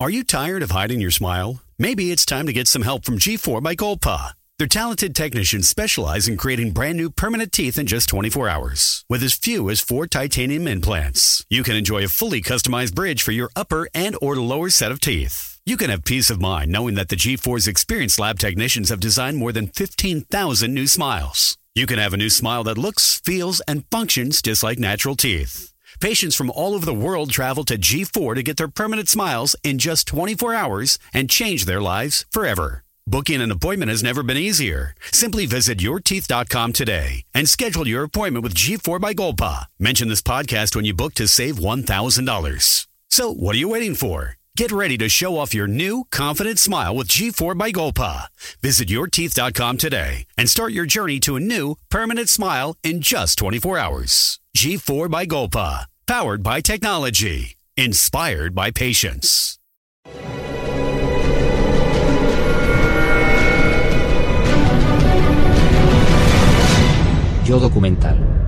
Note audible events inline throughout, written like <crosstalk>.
Are you tired of hiding your smile? Maybe it's time to get some help from G4 by Golpa. Their talented technicians specialize in creating brand new permanent teeth in just 24 hours. With as few as four titanium implants, you can enjoy a fully customized bridge for your upper and or lower set of teeth. You can have peace of mind knowing that the G4's experienced lab technicians have designed more than 15,000 new smiles. You can have a new smile that looks, feels, and functions just like natural teeth. Patients from all over the world travel to G4 to get their permanent smiles in just 24 hours and change their lives forever. Booking an appointment has never been easier. Simply visit yourteeth.com today and schedule your appointment with G4 by Golpa. Mention this podcast when you book to save $1,000. So, what are you waiting for? Get ready to show off your new, confident smile with G4 by Golpa. Visit yourteeth.com today and start your journey to a new, permanent smile in just 24 hours. G4 by Golpa. Powered by technology. Inspired by patience. Yo documental.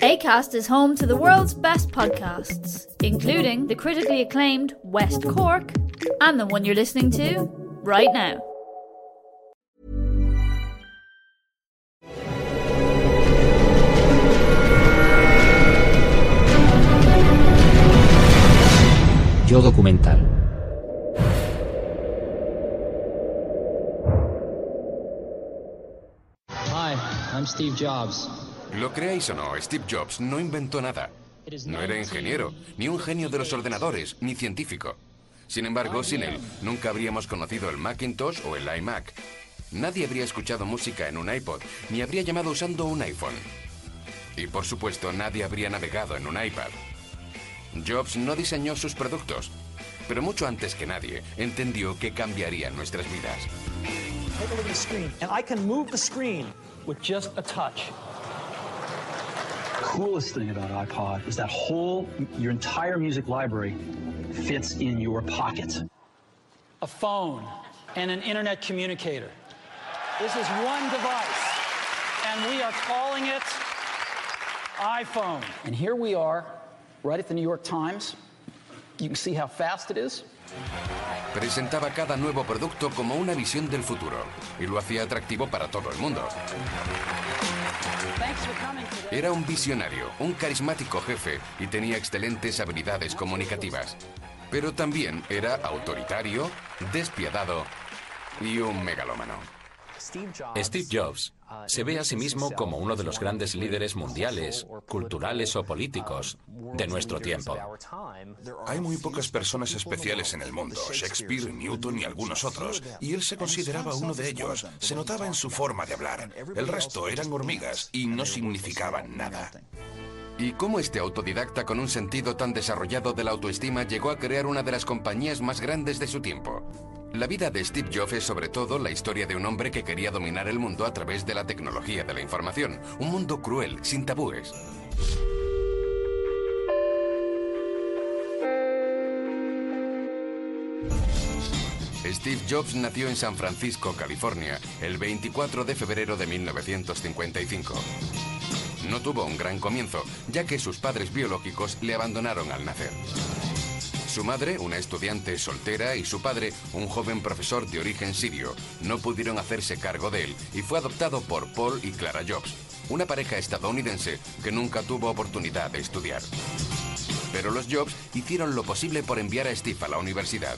ACAST is home to the world's best podcasts, including the critically acclaimed West Cork and the one you're listening to right now. Yo documental. Hi, I'm Steve Jobs. Lo creáis o no, Steve Jobs no inventó nada. No era ingeniero, ni un genio de los ordenadores, ni científico. Sin embargo, sin él, nunca habríamos conocido el Macintosh o el iMac. Nadie habría escuchado música en un iPod, ni habría llamado usando un iPhone. Y por supuesto, nadie habría navegado en un iPad. Jobs no diseñó sus productos, pero mucho antes que nadie entendió que cambiarían nuestras vidas. Look touch. Coolest thing about iPod is that whole, your entire music library fits in your pocket. A phone and an internet communicator. This is one device, and we are calling it iPhone. And here we are, right at the New York Times. You can see how fast it is. Presentaba cada nuevo producto como una visión del futuro y lo hacía atractivo para todo el mundo. Era un visionario, un carismático jefe y tenía excelentes habilidades comunicativas. Pero también era autoritario, despiadado y un megalómano. Steve Jobs se ve a sí mismo como uno de los grandes líderes mundiales, culturales o políticos de nuestro tiempo. Hay muy pocas personas especiales en el mundo, Shakespeare, Newton y algunos otros, y él se consideraba uno de ellos. Se notaba en su forma de hablar. El resto eran hormigas y no significaban nada. ¿Y cómo este autodidacta con un sentido tan desarrollado de la autoestima llegó a crear una de las compañías más grandes de su tiempo? La vida de Steve Jobs es sobre todo la historia de un hombre que quería dominar el mundo a través de la tecnología de la información, un mundo cruel, sin tabúes. Steve Jobs nació en San Francisco, California, el 24 de febrero de 1955. No tuvo un gran comienzo, ya que sus padres biológicos le abandonaron al nacer. Su madre, una estudiante soltera, y su padre, un joven profesor de origen sirio, no pudieron hacerse cargo de él y fue adoptado por Paul y Clara Jobs, una pareja estadounidense que nunca tuvo oportunidad de estudiar. Pero los Jobs hicieron lo posible por enviar a Steve a la universidad.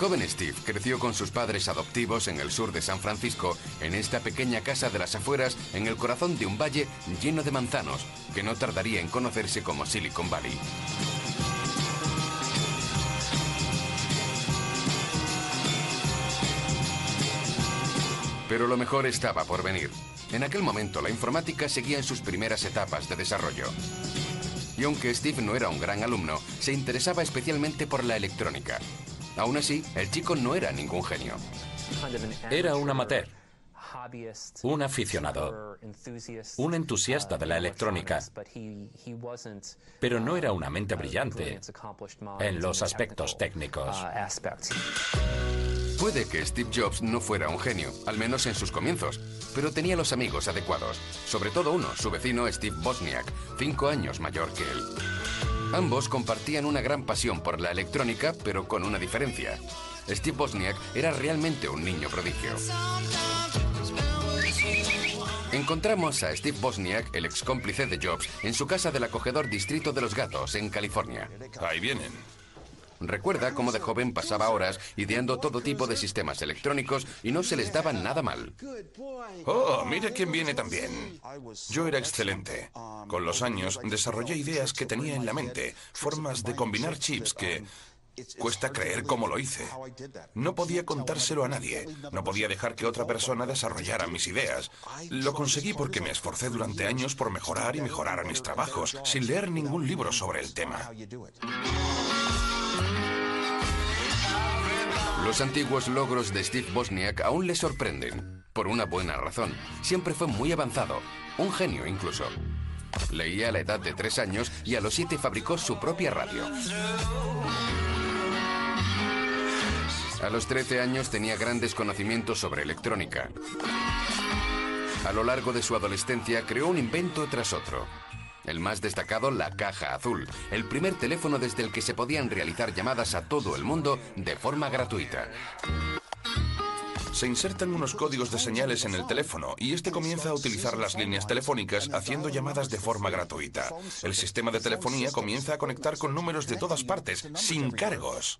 Joven Steve creció con sus padres adoptivos en el sur de San Francisco, en esta pequeña casa de las afueras, en el corazón de un valle lleno de manzanos, que no tardaría en conocerse como Silicon Valley. Pero lo mejor estaba por venir. En aquel momento la informática seguía en sus primeras etapas de desarrollo. Y aunque Steve no era un gran alumno, se interesaba especialmente por la electrónica, Aún así, el chico no era ningún genio. Era un amateur, un aficionado, un entusiasta de la electrónica, pero no era una mente brillante en los aspectos técnicos. Puede que Steve Jobs no fuera un genio, al menos en sus comienzos, pero tenía los amigos adecuados, sobre todo uno, su vecino Steve Bosniak, cinco años mayor que él. Ambos compartían una gran pasión por la electrónica, pero con una diferencia. Steve Bosniak era realmente un niño prodigio. Encontramos a Steve Bosniak, el ex cómplice de Jobs, en su casa del acogedor Distrito de los Gatos, en California. Ahí vienen. Recuerda cómo de joven pasaba horas ideando todo tipo de sistemas electrónicos y no se les daba nada mal. Oh, mira quién viene también. Yo era excelente. Con los años desarrollé ideas que tenía en la mente, formas de combinar chips que Cuesta creer cómo lo hice. No podía contárselo a nadie. No podía dejar que otra persona desarrollara mis ideas. Lo conseguí porque me esforcé durante años por mejorar y mejorar mis trabajos, sin leer ningún libro sobre el tema. Los antiguos logros de Steve Bosniak aún le sorprenden, por una buena razón. Siempre fue muy avanzado, un genio incluso. Leía a la edad de tres años y a los siete fabricó su propia radio. A los 13 años tenía grandes conocimientos sobre electrónica. A lo largo de su adolescencia creó un invento tras otro. El más destacado, la caja azul, el primer teléfono desde el que se podían realizar llamadas a todo el mundo de forma gratuita. Se insertan unos códigos de señales en el teléfono y este comienza a utilizar las líneas telefónicas haciendo llamadas de forma gratuita. El sistema de telefonía comienza a conectar con números de todas partes, sin cargos.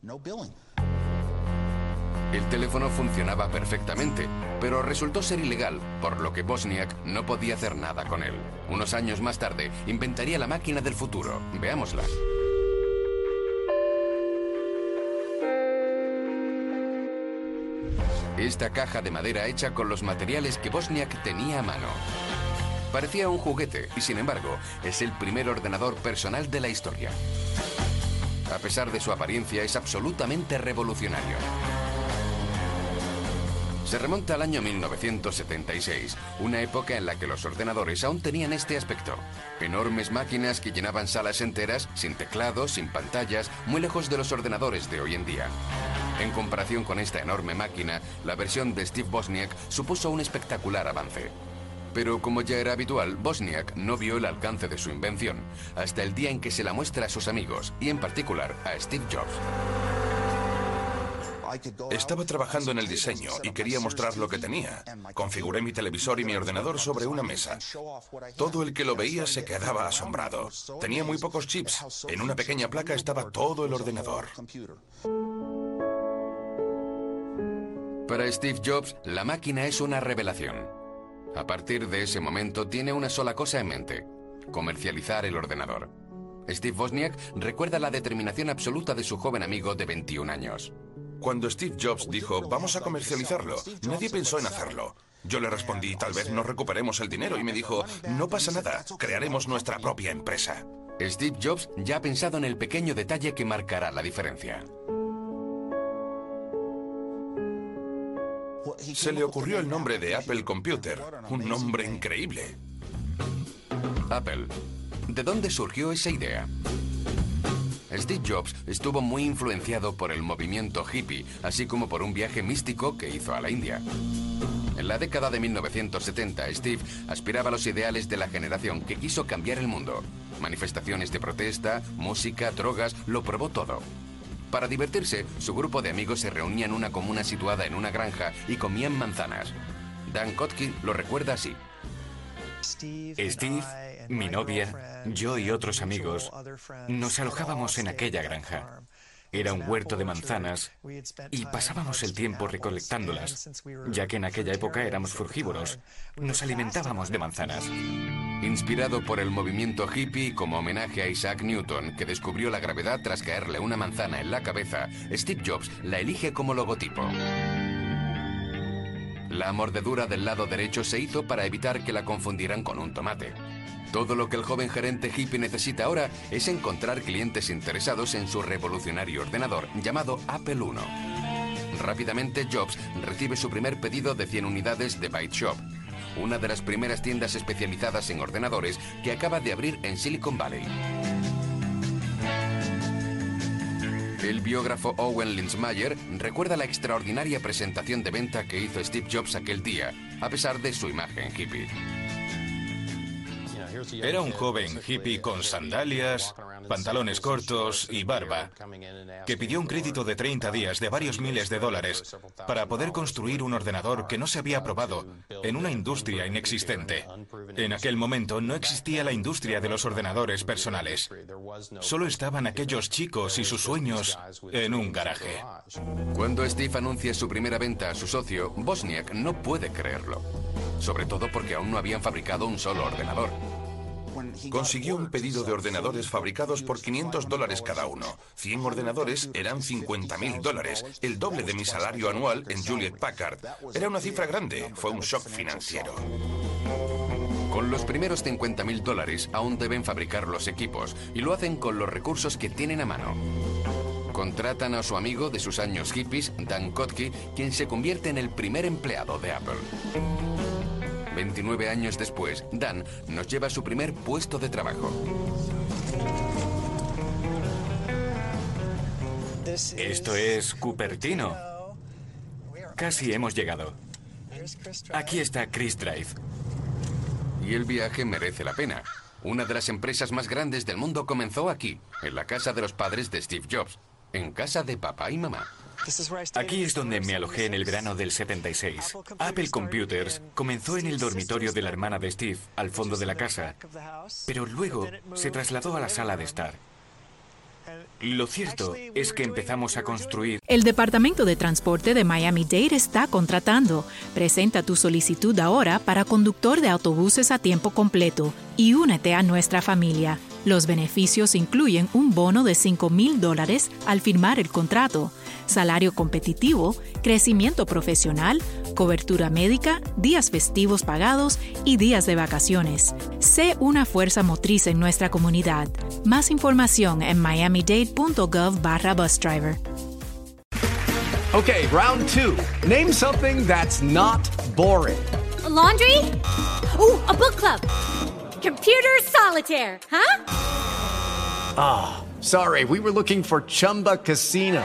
El teléfono funcionaba perfectamente, pero resultó ser ilegal, por lo que Bosniak no podía hacer nada con él. Unos años más tarde, inventaría la máquina del futuro. Veámosla. Esta caja de madera hecha con los materiales que Bosniak tenía a mano. Parecía un juguete y sin embargo es el primer ordenador personal de la historia. A pesar de su apariencia es absolutamente revolucionario. Se remonta al año 1976, una época en la que los ordenadores aún tenían este aspecto. Enormes máquinas que llenaban salas enteras, sin teclados, sin pantallas, muy lejos de los ordenadores de hoy en día. En comparación con esta enorme máquina, la versión de Steve Bosniak supuso un espectacular avance. Pero como ya era habitual, Bosniak no vio el alcance de su invención, hasta el día en que se la muestra a sus amigos, y en particular a Steve Jobs. Estaba trabajando en el diseño y quería mostrar lo que tenía. Configuré mi televisor y mi ordenador sobre una mesa. Todo el que lo veía se quedaba asombrado. Tenía muy pocos chips. En una pequeña placa estaba todo el ordenador. Para Steve Jobs, la máquina es una revelación. A partir de ese momento tiene una sola cosa en mente, comercializar el ordenador. Steve Wozniak recuerda la determinación absoluta de su joven amigo de 21 años. Cuando Steve Jobs dijo, vamos a comercializarlo, nadie pensó en hacerlo. Yo le respondí, tal vez no recuperemos el dinero, y me dijo, no pasa nada, crearemos nuestra propia empresa. Steve Jobs ya ha pensado en el pequeño detalle que marcará la diferencia. Se le ocurrió el nombre de Apple Computer, un nombre increíble. Apple. ¿De dónde surgió esa idea? Steve Jobs estuvo muy influenciado por el movimiento hippie, así como por un viaje místico que hizo a la India. En la década de 1970, Steve aspiraba a los ideales de la generación que quiso cambiar el mundo. Manifestaciones de protesta, música, drogas, lo probó todo. Para divertirse, su grupo de amigos se reunía en una comuna situada en una granja y comían manzanas. Dan Kotkin lo recuerda así. Steve, mi novia, yo y otros amigos nos alojábamos en aquella granja. Era un huerto de manzanas y pasábamos el tiempo recolectándolas, ya que en aquella época éramos frugívoros. Nos alimentábamos de manzanas. Inspirado por el movimiento hippie como homenaje a Isaac Newton, que descubrió la gravedad tras caerle una manzana en la cabeza, Steve Jobs la elige como logotipo. La mordedura del lado derecho se hizo para evitar que la confundieran con un tomate. Todo lo que el joven gerente hippie necesita ahora es encontrar clientes interesados en su revolucionario ordenador llamado Apple I. Rápidamente Jobs recibe su primer pedido de 100 unidades de Byte Shop, una de las primeras tiendas especializadas en ordenadores que acaba de abrir en Silicon Valley. El biógrafo Owen Lindsmayer recuerda la extraordinaria presentación de venta que hizo Steve Jobs aquel día, a pesar de su imagen hippie. Era un joven hippie con sandalias, pantalones cortos y barba, que pidió un crédito de 30 días de varios miles de dólares para poder construir un ordenador que no se había probado en una industria inexistente. En aquel momento no existía la industria de los ordenadores personales. Solo estaban aquellos chicos y sus sueños en un garaje. Cuando Steve anuncia su primera venta a su socio, Bosniak no puede creerlo. Sobre todo porque aún no habían fabricado un solo ordenador. Consiguió un pedido de ordenadores fabricados por 500 dólares cada uno. 100 ordenadores eran 50 mil dólares, el doble de mi salario anual en Juliet Packard. Era una cifra grande, fue un shock financiero. Con los primeros 50 mil dólares aún deben fabricar los equipos y lo hacen con los recursos que tienen a mano. Contratan a su amigo de sus años hippies, Dan Kotke, quien se convierte en el primer empleado de Apple. 29 años después, Dan nos lleva a su primer puesto de trabajo. Esto es Cupertino. Casi hemos llegado. Aquí está Chris Drive. Y el viaje merece la pena. Una de las empresas más grandes del mundo comenzó aquí, en la casa de los padres de Steve Jobs, en casa de papá y mamá. Aquí es donde me alojé en el verano del 76. Apple Computers comenzó en el dormitorio de la hermana de Steve, al fondo de la casa, pero luego se trasladó a la sala de estar. Lo cierto es que empezamos a construir. El Departamento de Transporte de Miami-Dade está contratando. Presenta tu solicitud ahora para conductor de autobuses a tiempo completo y únete a nuestra familia. Los beneficios incluyen un bono de 5 mil dólares al firmar el contrato, salario competitivo, crecimiento profesional, cobertura médica, días festivos pagados y días de vacaciones. Sé una fuerza motriz en nuestra comunidad. Más información en miamidade.gov barra busdriver. Okay, round two. Name something that's not boring. laundry? Ooh, a book club. Computer solitaire, huh? Ah, oh, sorry, we were looking for Chumba Casino.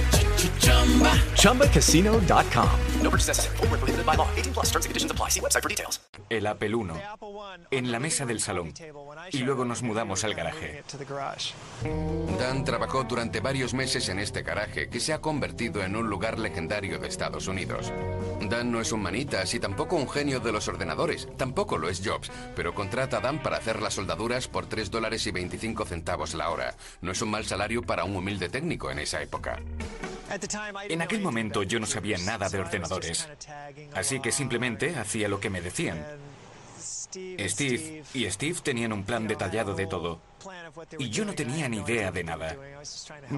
ChumbaCasino.com. No purchase necessary. Where prohibited by law. 18 plus terms and conditions apply. See website for details. El Apple I, en la mesa del salón. Y luego nos mudamos al garaje. Dan trabajó durante varios meses en este garaje que se ha convertido en un lugar legendario de Estados Unidos. Dan no es un manitas y tampoco un genio de los ordenadores, tampoco lo es Jobs, pero contrata a Dan para hacer las soldaduras por 3 dólares y 25 centavos la hora. No es un mal salario para un humilde técnico en esa época. En aquel momento yo no sabía nada de ordenadores, así que simplemente hacía lo que me decían. Steve y Steve tenían un plan detallado de todo. Y yo no tenía ni idea de nada.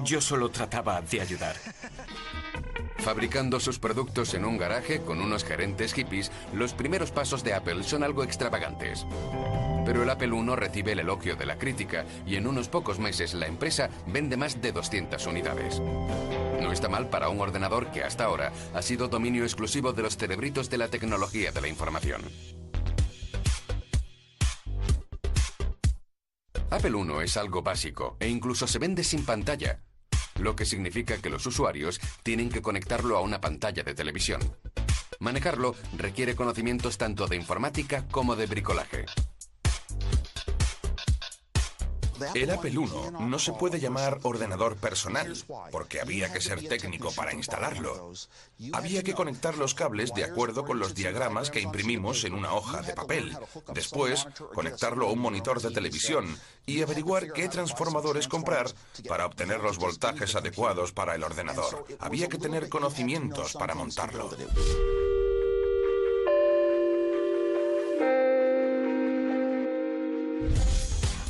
Yo solo trataba de ayudar. <laughs> Fabricando sus productos en un garaje con unos gerentes hippies, los primeros pasos de Apple son algo extravagantes. Pero el Apple I recibe el elogio de la crítica y en unos pocos meses la empresa vende más de 200 unidades. No está mal para un ordenador que hasta ahora ha sido dominio exclusivo de los cerebritos de la tecnología de la información. Apple I es algo básico e incluso se vende sin pantalla, lo que significa que los usuarios tienen que conectarlo a una pantalla de televisión. Manejarlo requiere conocimientos tanto de informática como de bricolaje. El Apple I no se puede llamar ordenador personal, porque había que ser técnico para instalarlo. Había que conectar los cables de acuerdo con los diagramas que imprimimos en una hoja de papel. Después, conectarlo a un monitor de televisión y averiguar qué transformadores comprar para obtener los voltajes adecuados para el ordenador. Había que tener conocimientos para montarlo.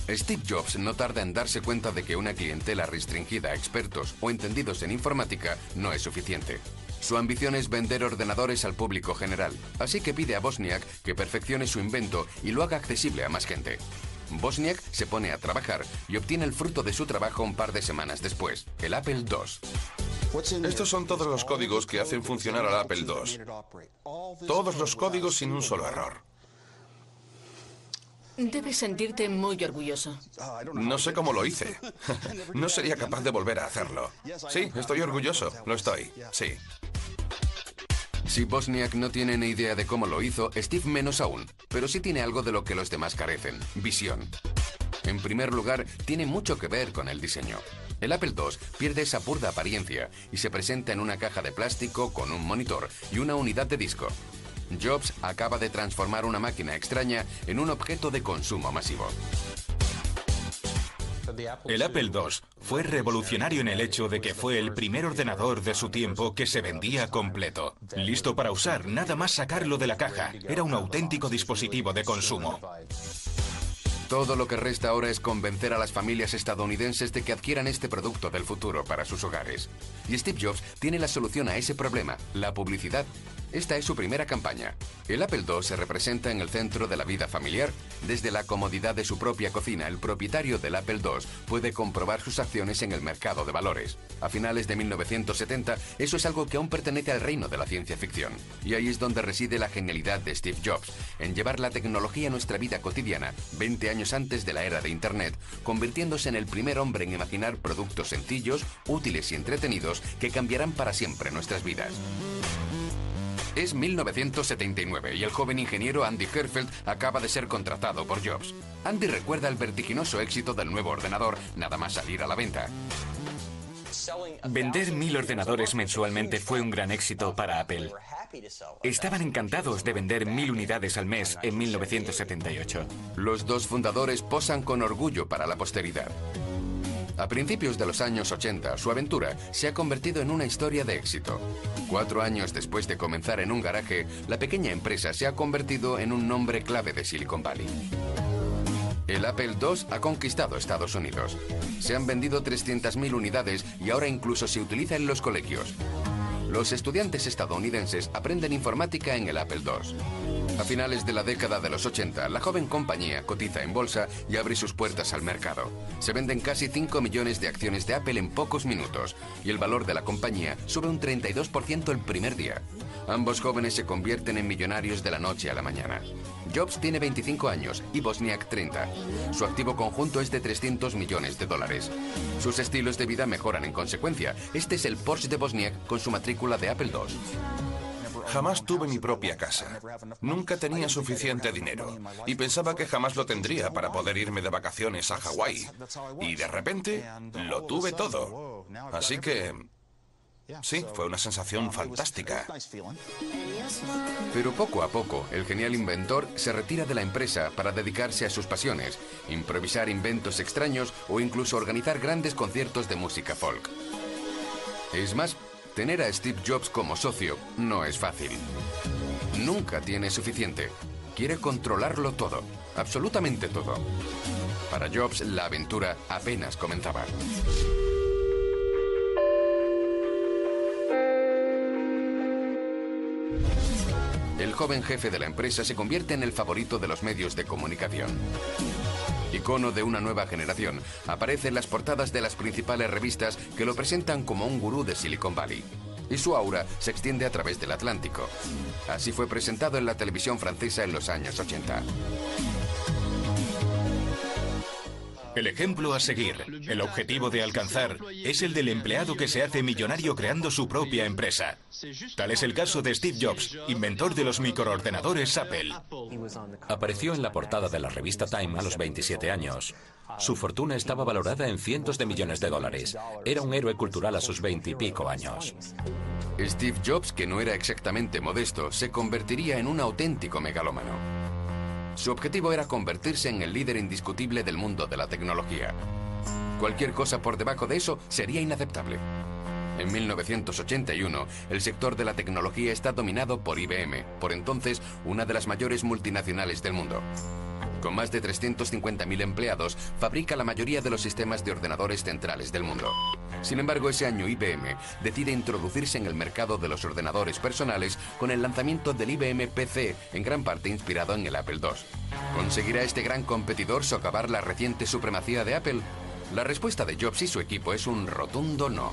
Steve Jobs no tarda en darse cuenta de que una clientela restringida a expertos o entendidos en informática no es suficiente. Su ambición es vender ordenadores al público general, así que pide a Bosniak que perfeccione su invento y lo haga accesible a más gente. Bosniak se pone a trabajar y obtiene el fruto de su trabajo un par de semanas después, el Apple II. Estos son todos los códigos que hacen funcionar al Apple II. Todos los códigos sin un solo error. Debes sentirte muy orgulloso. No sé cómo lo hice. <laughs> No sería capaz de volver a hacerlo. Sí, estoy orgulloso. Lo estoy. Sí. Si Bosniak no tiene ni idea de cómo lo hizo, Steve menos aún. Pero sí tiene algo de lo que los demás carecen. Visión. En primer lugar, tiene mucho que ver con el diseño. El Apple II pierde esa burda apariencia y se presenta en una caja de plástico con un monitor y una unidad de disco. Jobs acaba de transformar una máquina extraña en un objeto de consumo masivo. El Apple II fue revolucionario en el hecho de que fue el primer ordenador de su tiempo que se vendía completo. Listo para usar, nada más sacarlo de la caja. Era un auténtico dispositivo de consumo. Todo lo que resta ahora es convencer a las familias estadounidenses de que adquieran este producto del futuro para sus hogares. Y Steve Jobs tiene la solución a ese problema, la publicidad. Esta es su primera campaña. El Apple II se representa en el centro de la vida familiar. Desde la comodidad de su propia cocina, el propietario del Apple II puede comprobar sus acciones en el mercado de valores. A finales de 1970, eso es algo que aún pertenece al reino de la ciencia ficción. Y ahí es donde reside la genialidad de Steve Jobs, en llevar la tecnología a nuestra vida cotidiana, 20 años antes de la era de Internet, convirtiéndose en el primer hombre en imaginar productos sencillos, útiles y entretenidos que cambiarán para siempre nuestras vidas. Es 1979 y el joven ingeniero Andy Herfeld acaba de ser contratado por Jobs. Andy recuerda el vertiginoso éxito del nuevo ordenador nada más salir a la venta. Vender mil ordenadores mensualmente fue un gran éxito para Apple. Estaban encantados de vender mil unidades al mes en 1978. Los dos fundadores posan con orgullo para la posteridad. A principios de los años 80, su aventura se ha convertido en una historia de éxito. Cuatro años después de comenzar en un garaje, la pequeña empresa se ha convertido en un nombre clave de Silicon Valley. El Apple II ha conquistado Estados Unidos. Se han vendido 300.000 unidades y ahora incluso se utiliza en los colegios. Los estudiantes estadounidenses aprenden informática en el Apple II. A finales de la década de los 80, la joven compañía cotiza en bolsa y abre sus puertas al mercado. Se venden casi 5 millones de acciones de Apple en pocos minutos y el valor de la compañía sube un 32% el primer día. Ambos jóvenes se convierten en millonarios de la noche a la mañana. Jobs tiene 25 años y Bosniak 30. Su activo conjunto es de 300 millones de dólares. Sus estilos de vida mejoran en consecuencia. Este es el Porsche de Bosniak con su matrícula de Apple II. Jamás tuve mi propia casa. Nunca tenía suficiente dinero y pensaba que jamás lo tendría para poder irme de vacaciones a Hawái. Y de repente lo tuve todo. Así que Sí, fue una sensación fantástica. Pero poco a poco, el genial inventor se retira de la empresa para dedicarse a sus pasiones, improvisar inventos extraños o incluso organizar grandes conciertos de música folk. Es más, tener a Steve Jobs como socio no es fácil. Nunca tiene suficiente. Quiere controlarlo todo, absolutamente todo. Para Jobs, la aventura apenas comenzaba. Joven jefe de la empresa se convierte en el favorito de los medios de comunicación. Icono de una nueva generación, aparece en las portadas de las principales revistas que lo presentan como un gurú de Silicon Valley. Y su aura se extiende a través del Atlántico. Así fue presentado en la televisión francesa en los años 80. El ejemplo a seguir, el objetivo de alcanzar, es el del empleado que se hace millonario creando su propia empresa. Tal es el caso de Steve Jobs, inventor de los microordenadores Apple. Apareció en la portada de la revista Time a los 27 años. Su fortuna estaba valorada en cientos de millones de dólares. Era un héroe cultural a sus veintipico años. Steve Jobs, que no era exactamente modesto, se convertiría en un auténtico megalómano. Su objetivo era convertirse en el líder indiscutible del mundo de la tecnología. Cualquier cosa por debajo de eso sería inaceptable. En 1981, el sector de la tecnología está dominado por IBM, por entonces una de las mayores multinacionales del mundo. Con más de 350.000 empleados, fabrica la mayoría de los sistemas de ordenadores centrales del mundo. Sin embargo, ese año IBM decide introducirse en el mercado de los ordenadores personales con el lanzamiento del IBM PC, en gran parte inspirado en el Apple II. ¿Conseguirá este gran competidor socavar la reciente supremacía de Apple? La respuesta de Jobs y su equipo es un rotundo no.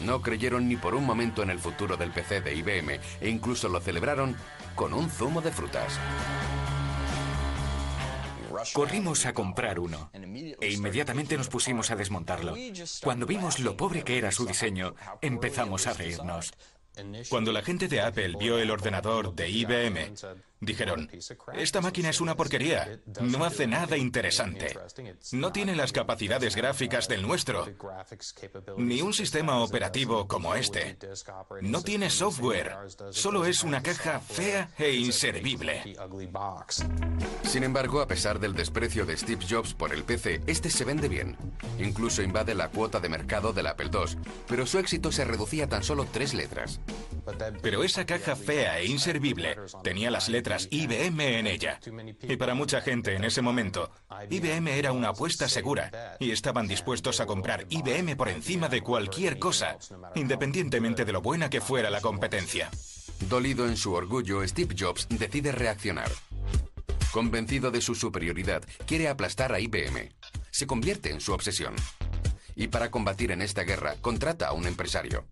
No creyeron ni por un momento en el futuro del PC de IBM e incluso lo celebraron con un zumo de frutas. Corrimos a comprar uno e inmediatamente nos pusimos a desmontarlo. Cuando vimos lo pobre que era su diseño, empezamos a reírnos. Cuando la gente de Apple vio el ordenador de IBM, dijeron, esta máquina es una porquería, no hace nada interesante, no tiene las capacidades gráficas del nuestro, ni un sistema operativo como este, no tiene software, solo es una caja fea e inservible. Sin embargo, a pesar del desprecio de Steve Jobs por el PC, este se vende bien. Incluso invade la cuota de mercado del Apple II, pero su éxito se reducía a tan solo tres letras. Pero esa caja fea e inservible tenía las IBM en ella. Y para mucha gente en ese momento, IBM era una apuesta segura y estaban dispuestos a comprar IBM por encima de cualquier cosa, independientemente de lo buena que fuera la competencia. Dolido en su orgullo, Steve Jobs decide reaccionar. Convencido de su superioridad, quiere aplastar a IBM. Se convierte en su obsesión. Y para combatir en esta guerra, contrata a un empresario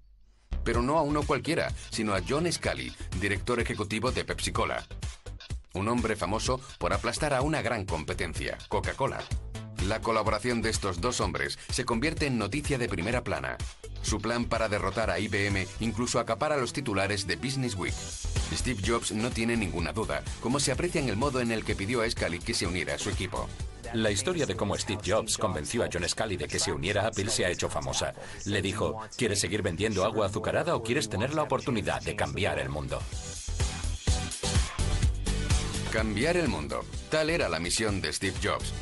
pero no a uno cualquiera, sino a John Scully, director ejecutivo de Pepsi Cola. Un hombre famoso por aplastar a una gran competencia, Coca-Cola. La colaboración de estos dos hombres se convierte en noticia de primera plana. Su plan para derrotar a IBM incluso acapara los titulares de Business Week. Steve Jobs no tiene ninguna duda, como se aprecia en el modo en el que pidió a Scully que se uniera a su equipo. La historia de cómo Steve Jobs convenció a John Scully de que se uniera a Apple se ha hecho famosa. Le dijo, ¿quieres seguir vendiendo agua azucarada o quieres tener la oportunidad de cambiar el mundo? Cambiar el mundo. Tal era la misión de Steve Jobs.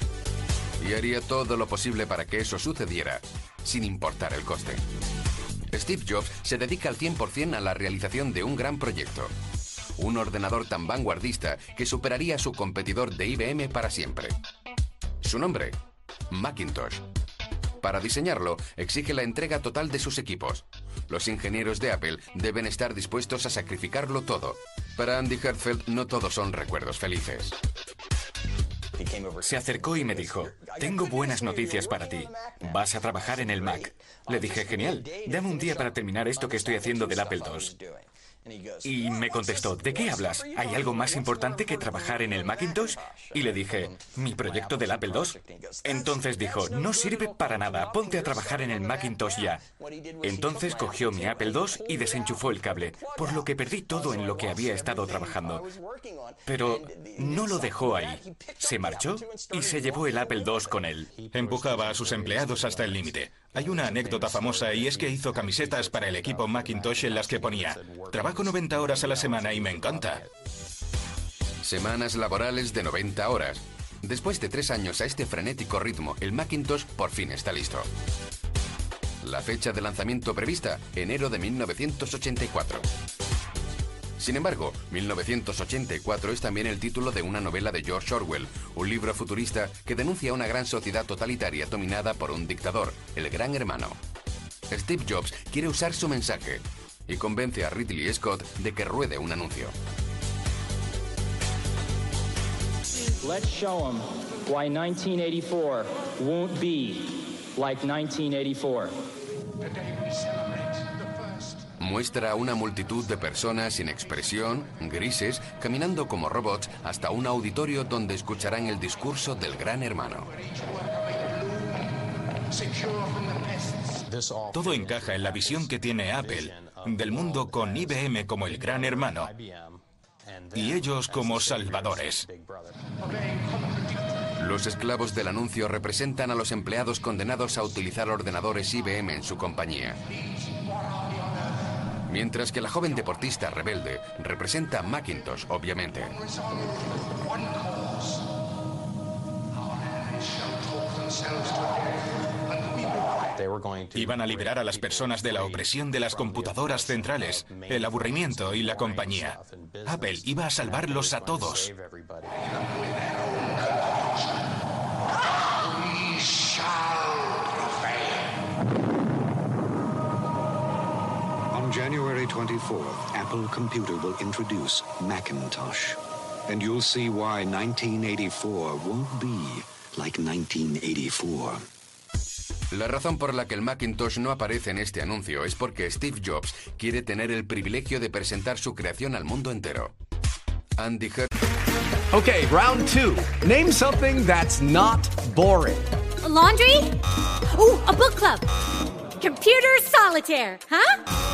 Y haría todo lo posible para que eso sucediera, sin importar el coste. Steve Jobs se dedica al 100% a la realización de un gran proyecto. Un ordenador tan vanguardista que superaría a su competidor de IBM para siempre. Su nombre, Macintosh. Para diseñarlo, exige la entrega total de sus equipos. Los ingenieros de Apple deben estar dispuestos a sacrificarlo todo. Para Andy Hertzfeld no todos son recuerdos felices. Se acercó y me dijo, tengo buenas noticias para ti. Vas a trabajar en el Mac. Le dije, genial, dame un día para terminar esto que estoy haciendo del Apple II. Y me contestó, ¿de qué hablas? ¿Hay algo más importante que trabajar en el Macintosh? Y le dije, mi proyecto del Apple II. Entonces dijo, no sirve para nada, ponte a trabajar en el Macintosh ya. Entonces cogió mi Apple II y desenchufó el cable, por lo que perdí todo en lo que había estado trabajando. Pero no lo dejó ahí. Se marchó y se llevó el Apple II con él. Empujaba a sus empleados hasta el límite. Hay una anécdota famosa y es que hizo camisetas para el equipo Macintosh en las que ponía, trabajo 90 horas a la semana y me encanta. Semanas laborales de 90 horas. Después de tres años a este frenético ritmo, el Macintosh por fin está listo. La fecha de lanzamiento prevista, enero de 1984. Sin embargo, 1984 es también el título de una novela de George Orwell, un libro futurista que denuncia una gran sociedad totalitaria dominada por un dictador, el Gran Hermano. Steve Jobs quiere usar su mensaje y convence a Ridley Scott de que ruede un anuncio. Let's show them why 1984 won't be like 1984. Muestra una multitud de personas sin expresión, grises, caminando como robots hasta un auditorio donde escucharán el discurso del gran hermano. Todo encaja en la visión que tiene Apple del mundo con IBM como el gran hermano y ellos como salvadores. Los esclavos del anuncio representan a los empleados condenados a utilizar ordenadores IBM en su compañía. Mientras que la joven deportista rebelde representa a Macintosh, obviamente. Iban a liberar a las personas de la opresión de las computadoras centrales, el aburrimiento y la compañía. Apple iba a salvarlos a todos. January 24th, Apple Computer will introduce Macintosh. And you'll see why 1984 won't be like 1984. La razón por la que el Macintosh no aparece en este anuncio es porque Steve Jobs quiere tener el privilegio de presentar su creación al mundo entero. Andy Her Okay, round two. Name something that's not boring. A laundry? Ooh, a book club. Computer solitaire, huh?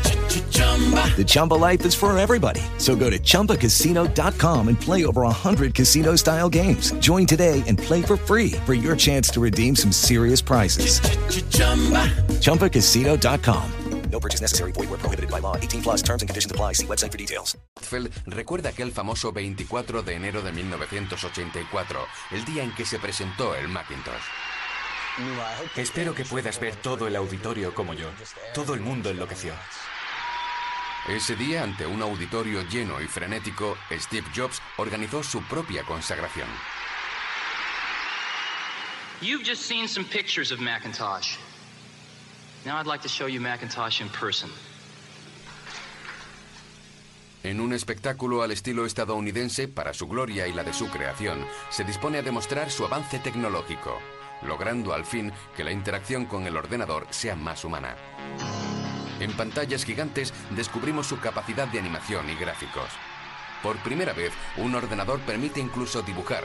The Chumba life is for everybody. So go to ChumbaCasino.com and play over 100 casino style games. Join today and play for free for your chance to redeem some serious prizes. ChumbaCasino.com. No purchase necessary. Void where prohibited by law. 18 plus terms and conditions apply. See website for details. Feld recuerda aquel famoso 24 de enero de 1984, el día en que se presentó el Macintosh. Espero que puedas ver todo el auditorio como yo. Todo el mundo enloqueció. Ese día, ante un auditorio lleno y frenético, Steve Jobs organizó su propia consagración. You've just seen some pictures of Macintosh. Now I'd like to show you Macintosh in person. En un espectáculo al estilo estadounidense, para su gloria y la de su creación, se dispone a demostrar su avance tecnológico, logrando al fin que la interacción con el ordenador sea más humana. En pantallas gigantes descubrimos su capacidad de animación y gráficos. Por primera vez, un ordenador permite incluso dibujar.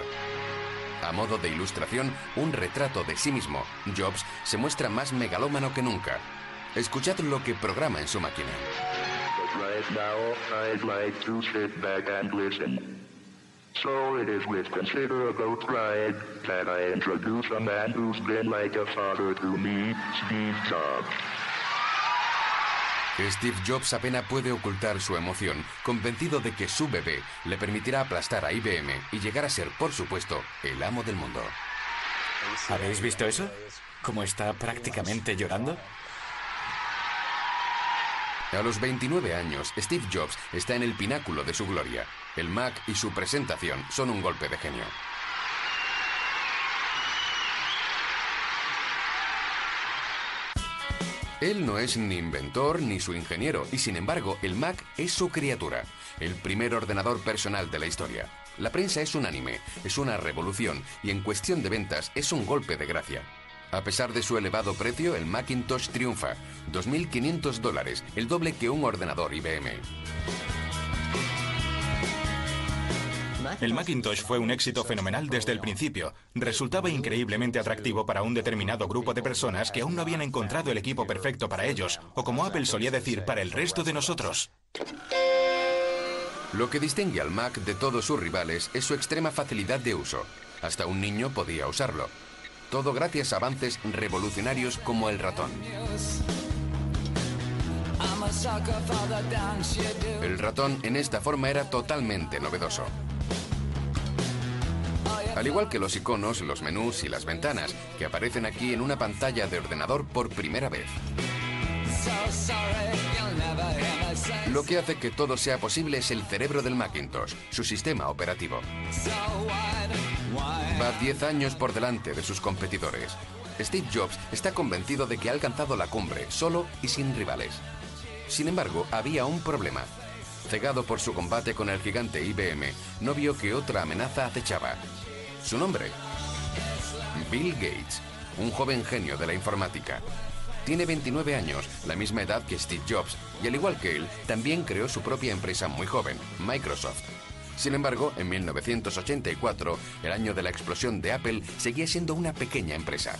A modo de ilustración, un retrato de sí mismo, Jobs se muestra más megalómano que nunca. Escuchad lo que programa en su máquina. So it is with considerable pride that I introduce a man who's been like a father to me, Steve Jobs. Steve Jobs apenas puede ocultar su emoción, convencido de que su bebé le permitirá aplastar a IBM y llegar a ser, por supuesto, el amo del mundo. ¿Habéis visto eso? ¿Cómo está prácticamente llorando? A los 29 años, Steve Jobs está en el pináculo de su gloria. El Mac y su presentación son un golpe de genio. Él no es ni inventor ni su ingeniero, y sin embargo, el Mac es su criatura, el primer ordenador personal de la historia. La prensa es unánime, es una revolución, y en cuestión de ventas es un golpe de gracia. A pesar de su elevado precio, el Macintosh triunfa, 2.500 dólares, el doble que un ordenador IBM. El Macintosh fue un éxito fenomenal desde el principio. Resultaba increíblemente atractivo para un determinado grupo de personas que aún no habían encontrado el equipo perfecto para ellos, o como Apple solía decir, para el resto de nosotros. Lo que distingue al Mac de todos sus rivales es su extrema facilidad de uso. Hasta un niño podía usarlo. Todo gracias a avances revolucionarios como el ratón. El ratón en esta forma era totalmente novedoso. Al igual que los iconos, los menús y las ventanas, que aparecen aquí en una pantalla de ordenador por primera vez. Lo que hace que todo sea posible es el cerebro del Macintosh, su sistema operativo. Va 10 años por delante de sus competidores. Steve Jobs está convencido de que ha alcanzado la cumbre, solo y sin rivales. Sin embargo, había un problema. Cegado por su combate con el gigante IBM, no vio que otra amenaza acechaba. Su nombre, Bill Gates, un joven genio de la informática. Tiene 29 años, la misma edad que Steve Jobs, y al igual que él, también creó su propia empresa muy joven, Microsoft. Sin embargo, en 1984, el año de la explosión de Apple, seguía siendo una pequeña empresa.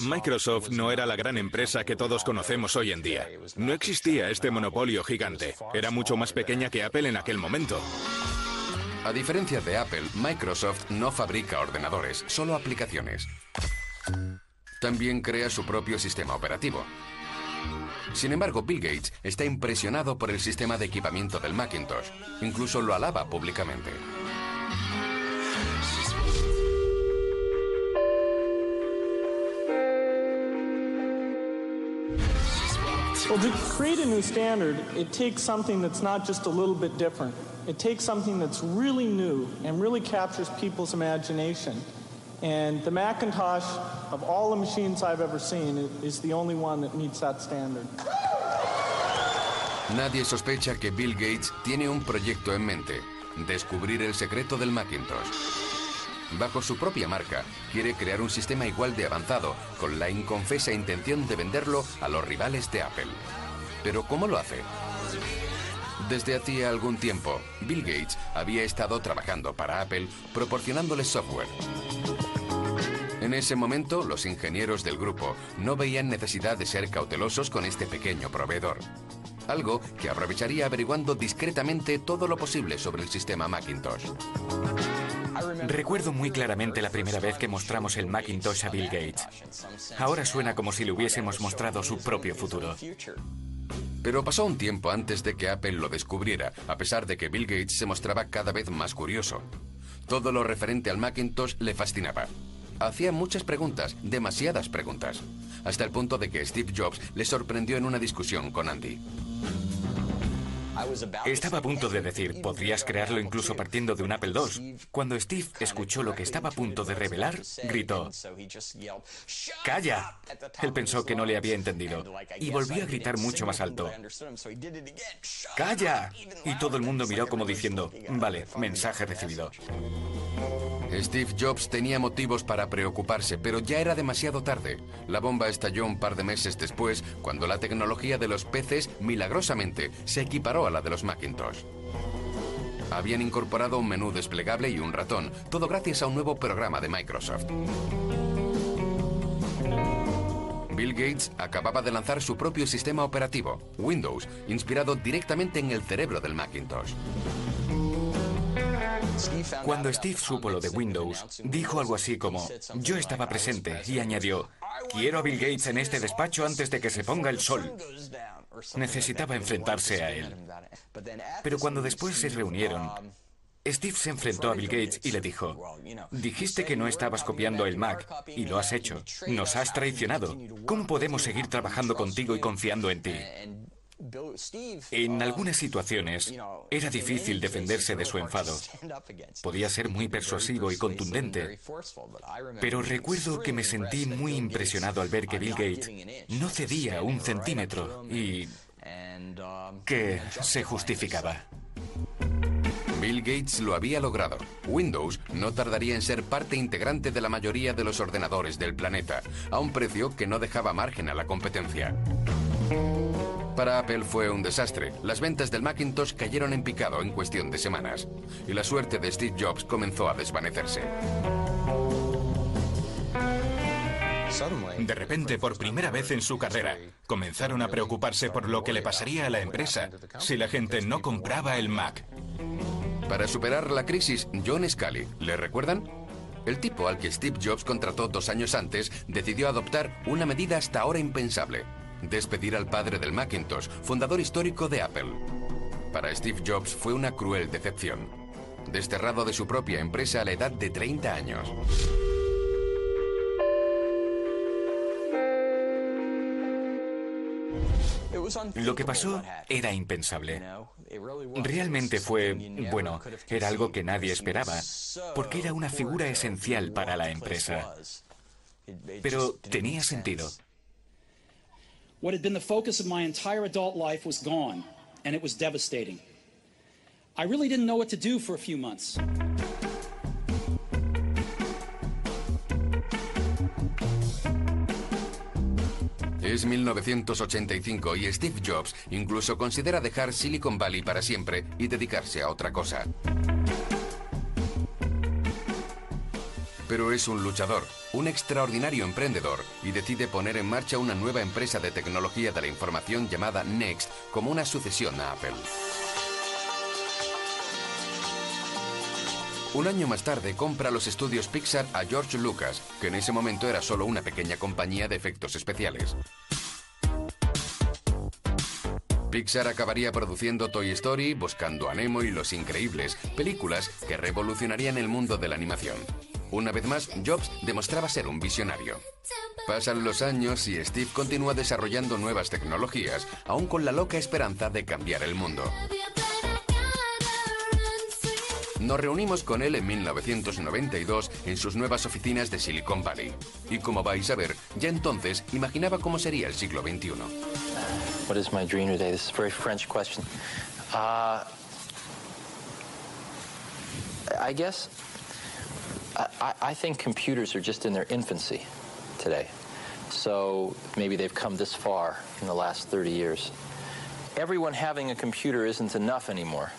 Microsoft no era la gran empresa que todos conocemos hoy en día. No existía este monopolio gigante. Era mucho más pequeña que Apple en aquel momento. A diferencia de Apple, Microsoft no fabrica ordenadores, solo aplicaciones. También crea su propio sistema operativo. Sin embargo, Bill Gates está impresionado por el sistema de equipamiento del Macintosh. Incluso lo alaba públicamente. Well, to create a new standard, it takes something that's not just a little bit different. It takes something that's really new and really captures people's imagination. And the Macintosh, of all the machines I've ever seen, is the only one that meets that standard. Nadie sospecha que Bill Gates tiene un proyecto en mente, descubrir el secreto del Macintosh. Bajo su propia marca, quiere crear un sistema igual de avanzado, con la inconfesa intención de venderlo a los rivales de Apple. Pero ¿cómo lo hace? Desde hacía algún tiempo, Bill Gates había estado trabajando para Apple proporcionándoles software. En ese momento, los ingenieros del grupo no veían necesidad de ser cautelosos con este pequeño proveedor. Algo que aprovecharía averiguando discretamente todo lo posible sobre el sistema Macintosh. Recuerdo muy claramente la primera vez que mostramos el Macintosh a Bill Gates. Ahora suena como si le hubiésemos mostrado su propio futuro. Pero pasó un tiempo antes de que Apple lo descubriera, a pesar de que Bill Gates se mostraba cada vez más curioso. Todo lo referente al Macintosh le fascinaba. Hacía muchas preguntas, demasiadas preguntas, hasta el punto de que Steve Jobs le sorprendió en una discusión con Andy. Estaba a punto de decir, podrías crearlo incluso partiendo de un Apple II. Cuando Steve escuchó lo que estaba a punto de revelar, gritó, ¡Calla! Él pensó que no le había entendido y volvió a gritar mucho más alto. ¡Calla! Y todo el mundo miró como diciendo, vale, mensaje recibido. Steve Jobs tenía motivos para preocuparse, pero ya era demasiado tarde. La bomba estalló un par de meses después, cuando la tecnología de los peces, milagrosamente, se equiparó a la de los Macintosh. Habían incorporado un menú desplegable y un ratón, todo gracias a un nuevo programa de Microsoft. Bill Gates acababa de lanzar su propio sistema operativo, Windows, inspirado directamente en el cerebro del Macintosh. Cuando Steve supo lo de Windows, dijo algo así como, yo estaba presente y añadió, quiero a Bill Gates en este despacho antes de que se ponga el sol. Necesitaba enfrentarse a él. Pero cuando después se reunieron, Steve se enfrentó a Bill Gates y le dijo, dijiste que no estabas copiando el Mac y lo has hecho. Nos has traicionado. ¿Cómo podemos seguir trabajando contigo y confiando en ti? En algunas situaciones era difícil defenderse de su enfado. Podía ser muy persuasivo y contundente. Pero recuerdo que me sentí muy impresionado al ver que Bill Gates no cedía un centímetro y que se justificaba. Bill Gates lo había logrado. Windows no tardaría en ser parte integrante de la mayoría de los ordenadores del planeta, a un precio que no dejaba margen a la competencia. Para Apple fue un desastre. Las ventas del Macintosh cayeron en picado en cuestión de semanas. Y la suerte de Steve Jobs comenzó a desvanecerse. De repente, por primera vez en su carrera, comenzaron a preocuparse por lo que le pasaría a la empresa si la gente no compraba el Mac. Para superar la crisis, John Scully, ¿le recuerdan? El tipo al que Steve Jobs contrató dos años antes decidió adoptar una medida hasta ahora impensable. Despedir al padre del Macintosh, fundador histórico de Apple. Para Steve Jobs fue una cruel decepción. Desterrado de su propia empresa a la edad de 30 años. Lo que pasó era impensable. Realmente fue, bueno, era algo que nadie esperaba, porque era una figura esencial para la empresa. Pero tenía sentido. What had been the focus of my entire adult life was gone, and it was devastating. I really didn't know what to do for a few months. Es 1985 y Steve Jobs incluso considera dejar Silicon Valley para siempre y dedicarse a otra cosa. Pero es un luchador, un extraordinario emprendedor y decide poner en marcha una nueva empresa de tecnología de la información llamada Next como una sucesión a Apple. Un año más tarde compra los estudios Pixar a George Lucas, que en ese momento era solo una pequeña compañía de efectos especiales. Pixar acabaría produciendo Toy Story, Buscando a Nemo y Los Increíbles, películas que revolucionarían el mundo de la animación. Una vez más, Jobs demostraba ser un visionario. Pasan los años y Steve continúa desarrollando nuevas tecnologías, aún con la loca esperanza de cambiar el mundo. Nos reunimos con él en 1992 en sus nuevas oficinas de Silicon Valley. Y como vais a ver, ya entonces imaginaba cómo sería el siglo XXI. What is my dream today? This is a very French question. Uh, I guess I, I think computers are just in their infancy today. So maybe they've come this far in the last 30 years. Everyone having a computer isn't enough anymore.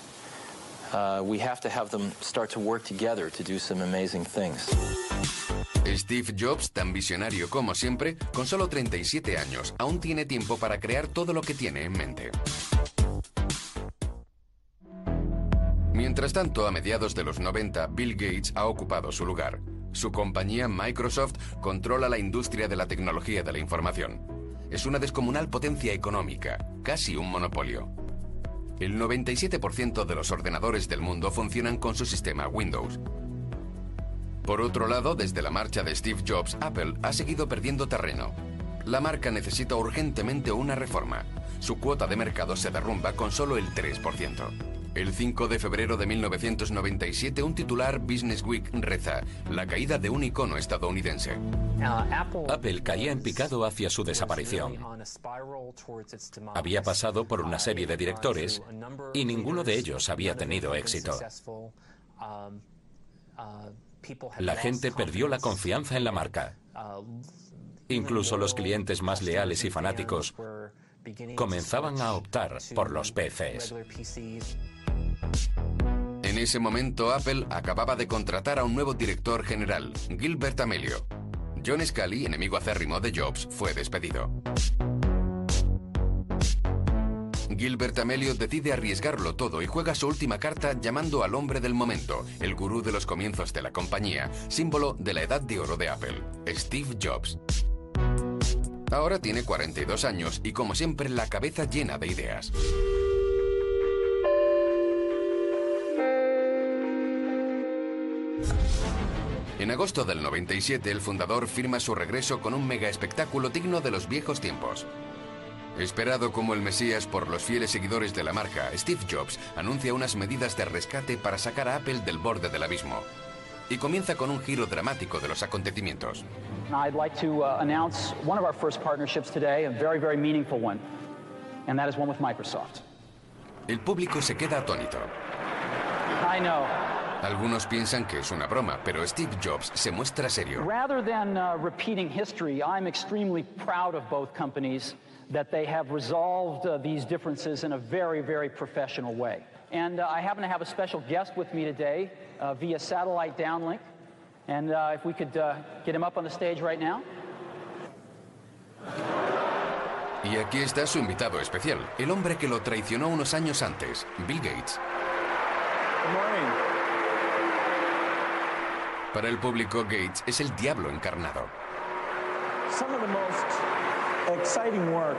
Uh, we have to have them start to work together to do some amazing things. Steve Jobs, tan visionario como siempre, con solo 37 años, aún tiene tiempo para crear todo lo que tiene en mente. Mientras tanto, a mediados de los 90, Bill Gates ha ocupado su lugar. Su compañía Microsoft controla la industria de la tecnología de la información. Es una descomunal potencia económica, casi un monopolio. El 97% de los ordenadores del mundo funcionan con su sistema Windows. Por otro lado, desde la marcha de Steve Jobs, Apple ha seguido perdiendo terreno. La marca necesita urgentemente una reforma. Su cuota de mercado se derrumba con solo el 3%. El 5 de febrero de 1997, un titular Business Week reza, la caída de un icono estadounidense. Apple caía en picado hacia su desaparición. Había pasado por una serie de directores y ninguno de ellos había tenido éxito. La gente perdió la confianza en la marca. Incluso los clientes más leales y fanáticos comenzaban a optar por los PCs. En ese momento Apple acababa de contratar a un nuevo director general, Gilbert Amelio. John Scully, enemigo acérrimo de Jobs, fue despedido. Gilbert Amelio decide arriesgarlo todo y juega su última carta llamando al hombre del momento, el gurú de los comienzos de la compañía, símbolo de la edad de oro de Apple, Steve Jobs. Ahora tiene 42 años y como siempre la cabeza llena de ideas. En agosto del 97, el fundador firma su regreso con un mega espectáculo digno de los viejos tiempos. Esperado como el Mesías por los fieles seguidores de la marca, Steve Jobs anuncia unas medidas de rescate para sacar a Apple del borde del abismo. Y comienza con un giro dramático de los acontecimientos. I'd like to uh, announce one of our first partnerships today, a very, very meaningful one, and that is one with Microsoft. El público se queda atónito. I know. Algunos piensan que es una broma, pero Steve Jobs se muestra serio. Rather than uh, repeating history, I'm extremely proud of both companies that they have resolved uh, these differences in a very, very professional way. And uh, I happen to have a special guest with me today uh, via satellite downlink. And uh, if we could uh, get him up on the stage right now. Y aquí está su invitado especial, el hombre que lo traicionó unos años antes, Bill Gates. Good morning. Para el público, Gates es el diablo encarnado. Some of the most exciting work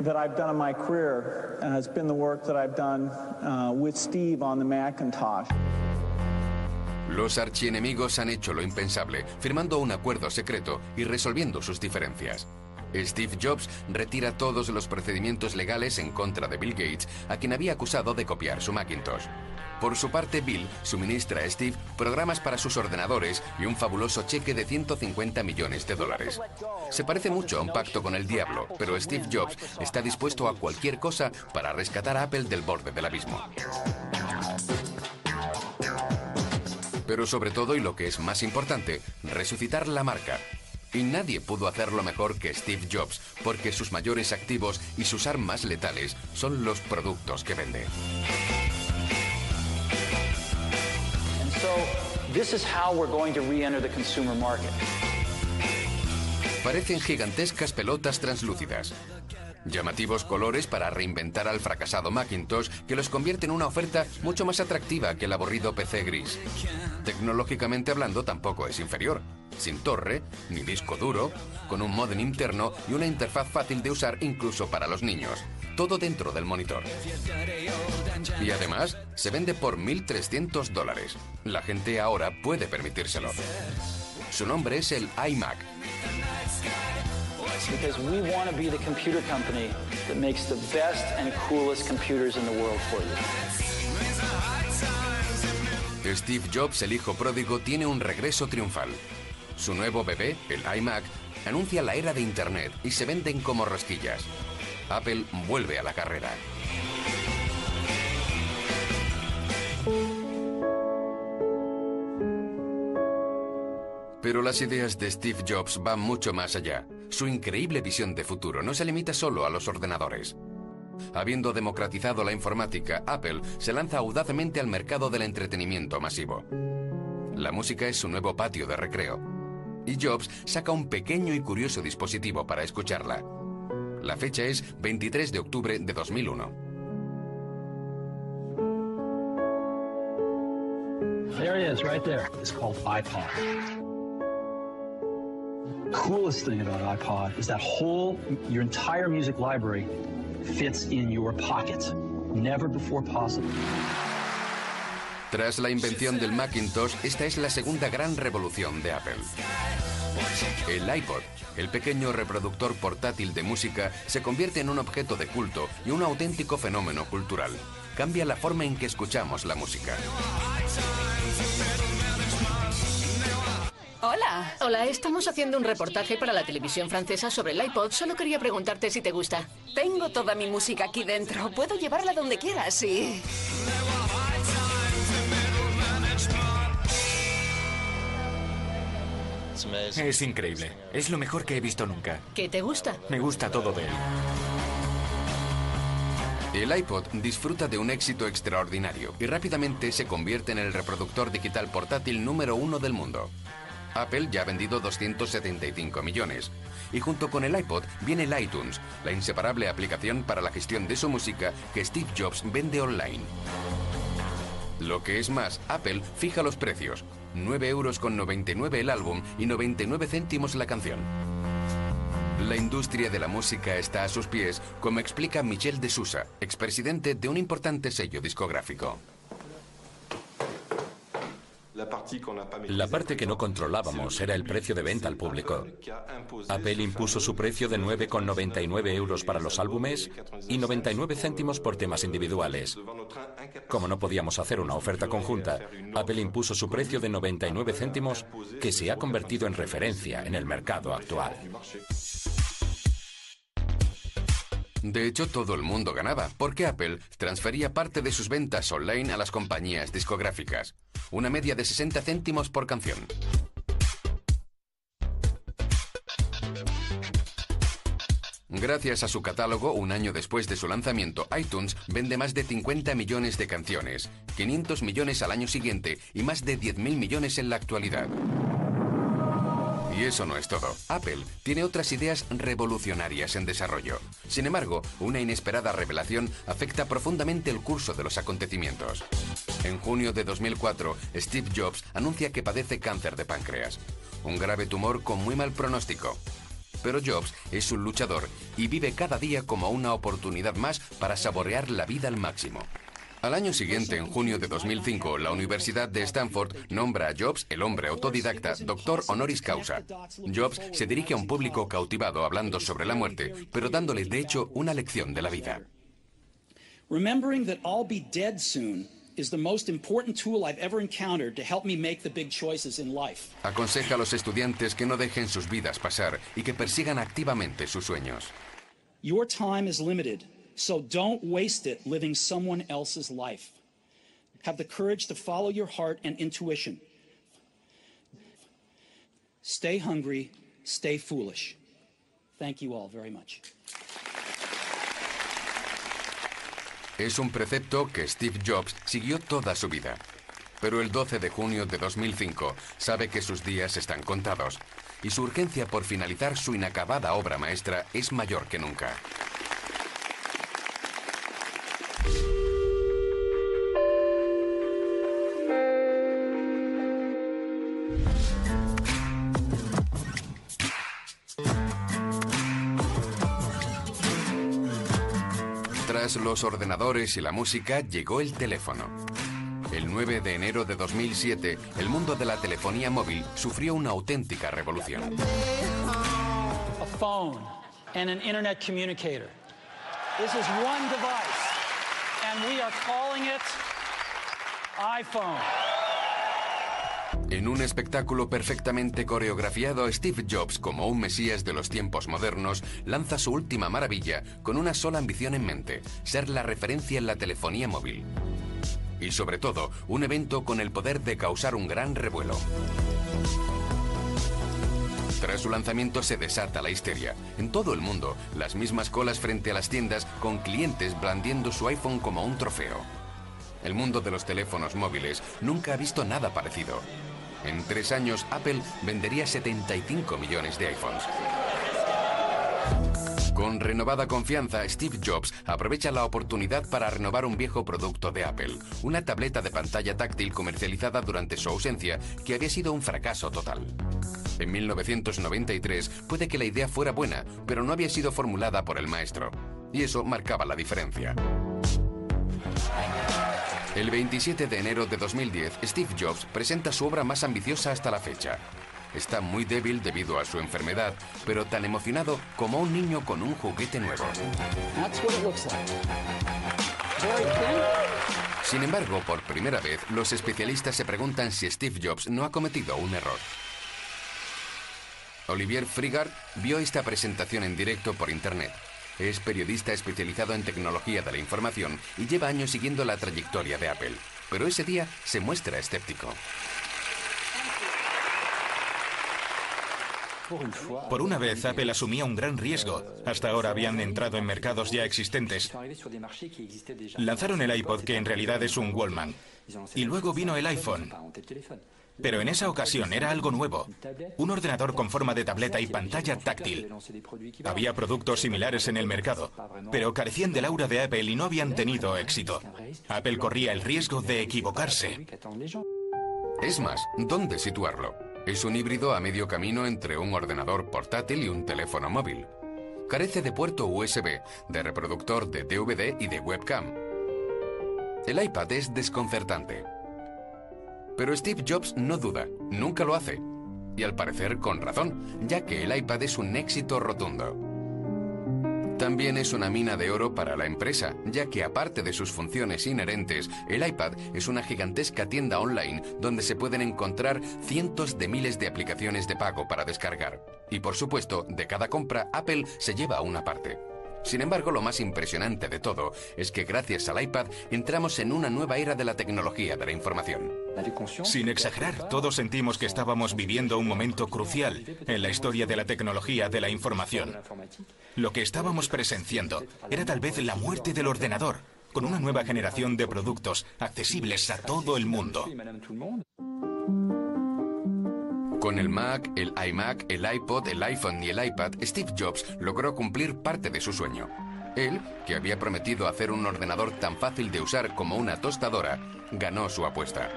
that I've done in my career uh, has been the work that I've done uh, with Steve on the Macintosh. Los archienemigos han hecho lo impensable, firmando un acuerdo secreto y resolviendo sus diferencias. Steve Jobs retira todos los procedimientos legales en contra de Bill Gates, a quien había acusado de copiar su Macintosh. Por su parte, Bill suministra a Steve programas para sus ordenadores y un fabuloso cheque de 150 millones de dólares. Se parece mucho a un pacto con el diablo, pero Steve Jobs está dispuesto a cualquier cosa para rescatar a Apple del borde del abismo. Pero sobre todo, y lo que es más importante, resucitar la marca. Y nadie pudo hacerlo mejor que Steve Jobs, porque sus mayores activos y sus armas letales son los productos que vende. And so this is how we're going to re-enter the consumer market. Parecen gigantescas pelotas translúcidas. Llamativos colores para reinventar al fracasado Macintosh que los convierte en una oferta mucho más atractiva que el aburrido PC gris. Tecnológicamente hablando tampoco es inferior. Sin torre, ni disco duro, con un modem interno y una interfaz fácil de usar incluso para los niños. Todo dentro del monitor. Y además, se vende por 1.300 dólares. La gente ahora puede permitírselo. Su nombre es el iMac. Because we want to be the computer company that makes the best and coolest computers in the world for you. Steve Jobs, el hijo pródigo, tiene un regreso triunfal. Su nuevo bebé, el iMac, anuncia la era de Internet y se venden como rosquillas. Apple vuelve a la carrera. Pero las ideas de Steve Jobs van mucho más allá. Su increíble visión de futuro no se limita solo a los ordenadores. Habiendo democratizado la informática, Apple se lanza audazmente al mercado del entretenimiento masivo. La música es su nuevo patio de recreo. Y Jobs saca un pequeño y curioso dispositivo para escucharla. La fecha es 23 de octubre de 2001. There it is, right there. It's called iPod. Coolest thing about iPod is that whole, your entire music library fits in your pocket. Never before possible. Tras la invención del Macintosh, esta es la segunda gran revolución de Apple. El iPod, el pequeño reproductor portátil de música, se convierte en un objeto de culto y un auténtico fenómeno cultural. Cambia la forma en que escuchamos la música. Hola. Hola, estamos haciendo un reportaje para la televisión francesa sobre el iPod. Solo quería preguntarte si te gusta. Tengo toda mi música aquí dentro. Puedo llevarla donde quieras, sí. Es increíble. Es lo mejor que he visto nunca. ¿Qué te gusta? Me gusta todo de él. El iPod disfruta de un éxito extraordinario y rápidamente se convierte en el reproductor digital portátil número uno del mundo. Apple ya ha vendido 275 millones. Y junto con el iPod viene el iTunes, la inseparable aplicación para la gestión de su música que Steve Jobs vende online. Lo que es más, Apple fija los precios. 9 euros con 99 el álbum y 99 céntimos la canción. La industria de la música está a sus pies, como explica Michel de Sousa, expresidente de un importante sello discográfico. La parte que no controlábamos era el precio de venta al público. Apple impuso su precio de 9,99 euros para los álbumes y 99 céntimos por temas individuales. Como no podíamos hacer una oferta conjunta, Apple impuso su precio de 99 céntimos que se ha convertido en referencia en el mercado actual. De hecho, todo el mundo ganaba, porque Apple transfería parte de sus ventas online a las compañías discográficas, una media de 60 céntimos por canción. Gracias a su catálogo, un año después de su lanzamiento, iTunes vende más de 50 millones de canciones, 500 millones al año siguiente y más de 10.000 millones en la actualidad. Y eso no es todo. Apple tiene otras ideas revolucionarias en desarrollo. Sin embargo, una inesperada revelación afecta profundamente el curso de los acontecimientos. En junio de 2004, Steve Jobs anuncia que padece cáncer de páncreas, un grave tumor con muy mal pronóstico. Pero Jobs es un luchador y vive cada día como una oportunidad más para saborear la vida al máximo. Al año siguiente, en junio de 2005, la Universidad de Stanford nombra a Jobs, el hombre autodidacta, doctor honoris causa. Jobs se dirige a un público cautivado hablando sobre la muerte, pero dándole de hecho una lección de la vida. Remembering that I'll be dead soon is the most important tool I've ever encountered to help me make the big choices in life. Aconseja a los estudiantes que no dejen sus vidas pasar y que persigan activamente sus sueños. Your time is limited. So don't waste it living someone else's life. Have the courage to follow your heart and intuition. Stay hungry, stay foolish. Thank you all very much. Es un precepto que Steve Jobs siguió toda su vida. Pero el 12 de junio de 2005 sabe que sus días están contados y su urgencia por finalizar su inacabada obra maestra es mayor que nunca. Los ordenadores y la música, llegó el teléfono. El 9 de enero de 2007, el mundo de la telefonía móvil sufrió una auténtica revolución. A phone and an internet communicator. This is one device, and we are calling it iPhone. En un espectáculo perfectamente coreografiado, Steve Jobs, como un mesías de los tiempos modernos, lanza su última maravilla con una sola ambición en mente, ser la referencia en la telefonía móvil. Y sobre todo, un evento con el poder de causar un gran revuelo. Tras su lanzamiento se desata la histeria. En todo el mundo, las mismas colas frente a las tiendas con clientes blandiendo su iPhone como un trofeo. El mundo de los teléfonos móviles nunca ha visto nada parecido. En tres años, Apple vendería 75 millones de iPhones. Con renovada confianza, Steve Jobs aprovecha la oportunidad para renovar un viejo producto de Apple, una tableta de pantalla táctil comercializada durante su ausencia que había sido un fracaso total. En 1993 puede que la idea fuera buena, pero no había sido formulada por el maestro, y eso marcaba la diferencia. El 27 de enero de 2010, Steve Jobs presenta su obra más ambiciosa hasta la fecha. Está muy débil debido a su enfermedad, pero tan emocionado como un niño con un juguete nuevo. Sin embargo, por primera vez, los especialistas se preguntan si Steve Jobs no ha cometido un error. Olivier Frigard vio esta presentación en directo por internet. Es periodista especializado en tecnología de la información y lleva años siguiendo la trayectoria de Apple. Pero ese día se muestra escéptico. Por una vez, Apple asumía un gran riesgo. Hasta ahora habían entrado en mercados ya existentes. Lanzaron el iPod, que en realidad es un Wallman. Y luego vino el iPhone. Pero en esa ocasión era algo nuevo. Un ordenador con forma de tableta y pantalla táctil. Había productos similares en el mercado, pero carecían del aura de Apple y no habían tenido éxito. Apple corría el riesgo de equivocarse. Es más, ¿dónde situarlo? Es un híbrido a medio camino entre un ordenador portátil y un teléfono móvil. Carece de puerto USB, de reproductor de DVD y de webcam. El iPad es desconcertante. Pero Steve Jobs no duda, nunca lo hace. Y al parecer con razón, ya que el iPad es un éxito rotundo. También es una mina de oro para la empresa, ya que aparte de sus funciones inherentes, el iPad es una gigantesca tienda online donde se pueden encontrar cientos de miles de aplicaciones de pago para descargar. Y por supuesto, de cada compra, Apple se lleva una parte. Sin embargo, lo más impresionante de todo es que gracias al iPad entramos en una nueva era de la tecnología de la información. Sin exagerar, todos sentimos que estábamos viviendo un momento crucial en la historia de la tecnología de la información. Lo que estábamos presenciando era tal vez la muerte del ordenador, con una nueva generación de productos accesibles a todo el mundo. Con el Mac, el iMac, el iPod, el iPhone y el iPad, Steve Jobs logró cumplir parte de su sueño. Él, que había prometido hacer un ordenador tan fácil de usar como una tostadora, ganó su apuesta.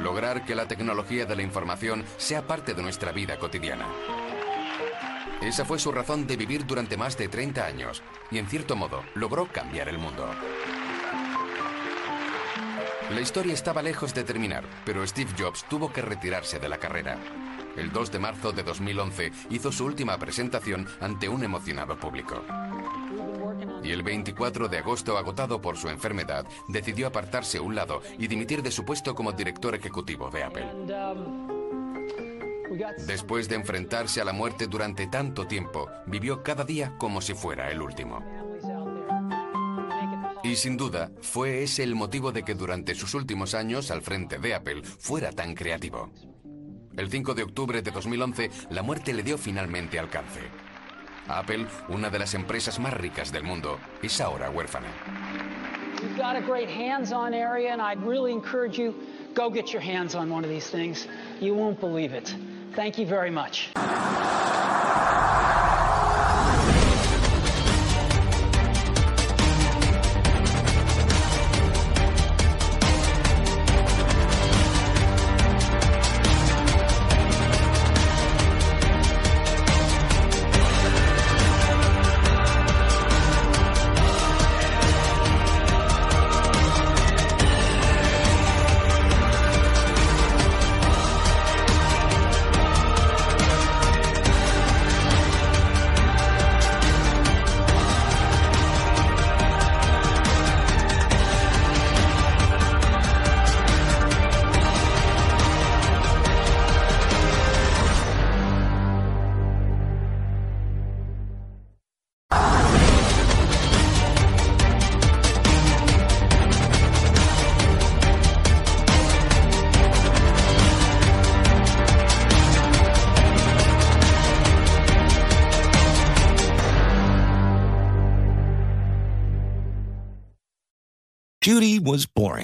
Lograr que la tecnología de la información sea parte de nuestra vida cotidiana. Esa fue su razón de vivir durante más de 30 años y en cierto modo logró cambiar el mundo. La historia estaba lejos de terminar, pero Steve Jobs tuvo que retirarse de la carrera. El 2 de marzo de 2011 hizo su última presentación ante un emocionado público. Y el 24 de agosto, agotado por su enfermedad, decidió apartarse un lado y dimitir de su puesto como director ejecutivo de Apple. Después de enfrentarse a la muerte durante tanto tiempo, vivió cada día como si fuera el último. Y sin duda, fue ese el motivo de que durante sus últimos años al frente de Apple fuera tan creativo. El 5 de octubre de 2011, la muerte le dio finalmente alcance. Apple, una de las empresas más ricas del mundo, es ahora huérfana. Thank you very much.